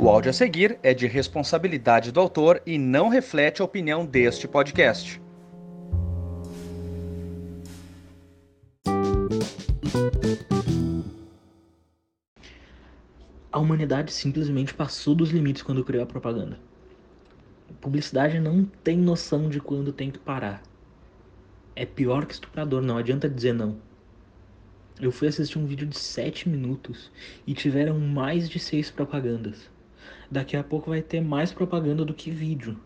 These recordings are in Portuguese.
O áudio a seguir é de responsabilidade do autor e não reflete a opinião deste podcast. A humanidade simplesmente passou dos limites quando criou a propaganda. A publicidade não tem noção de quando tem que parar. É pior que estuprador, não adianta dizer não. Eu fui assistir um vídeo de 7 minutos e tiveram mais de 6 propagandas. Daqui a pouco vai ter mais propaganda do que vídeo.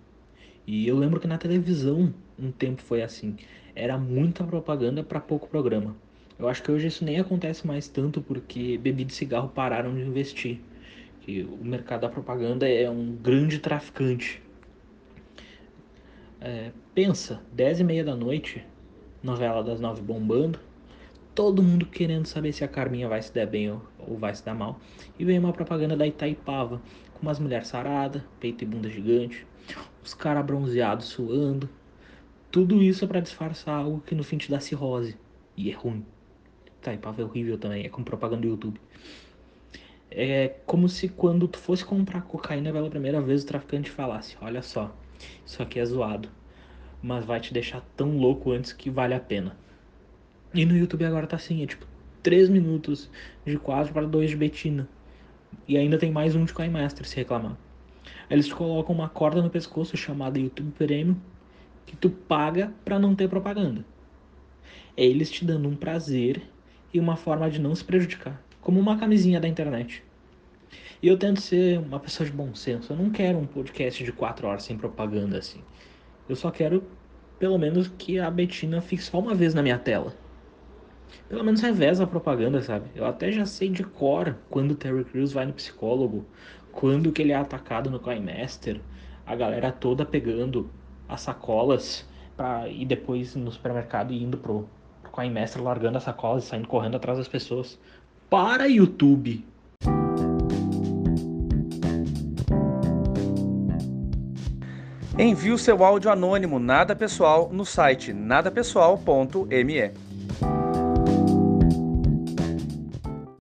E eu lembro que na televisão um tempo foi assim. Era muita propaganda para pouco programa. Eu acho que hoje isso nem acontece mais tanto porque bebida e cigarro pararam de investir. Que o mercado da propaganda é um grande traficante. É, pensa, 10 e meia da noite, novela das nove bombando, todo mundo querendo saber se a Carminha vai se dar bem ou, ou vai se dar mal. E vem uma propaganda da Itaipava, com umas mulheres saradas, peito e bunda gigante, os caras bronzeados suando. Tudo isso é para disfarçar algo que no fim te dá cirrose. E é ruim. Itaipava é horrível também, é com propaganda do YouTube. É como se quando tu fosse comprar cocaína pela primeira vez o traficante falasse: Olha só, isso aqui é zoado, mas vai te deixar tão louco antes que vale a pena. E no YouTube agora tá assim, é tipo 3 minutos de 4 para 2 de Betina. E ainda tem mais um de Coin Master se reclamar. Eles colocam uma corda no pescoço chamada YouTube Premium que tu paga para não ter propaganda. É eles te dando um prazer e uma forma de não se prejudicar, como uma camisinha da internet. E eu tento ser uma pessoa de bom senso. Eu não quero um podcast de 4 horas sem propaganda assim. Eu só quero, pelo menos, que a Betina fique só uma vez na minha tela. Pelo menos reveza a propaganda, sabe? Eu até já sei de cor quando o Terry Crews vai no psicólogo, quando que ele é atacado no Master, a galera toda pegando as sacolas pra ir depois no supermercado e indo pro, pro Master, largando as sacolas e saindo correndo atrás das pessoas. Para YouTube! Envie o seu áudio anônimo nada pessoal no site nadapessoal.me.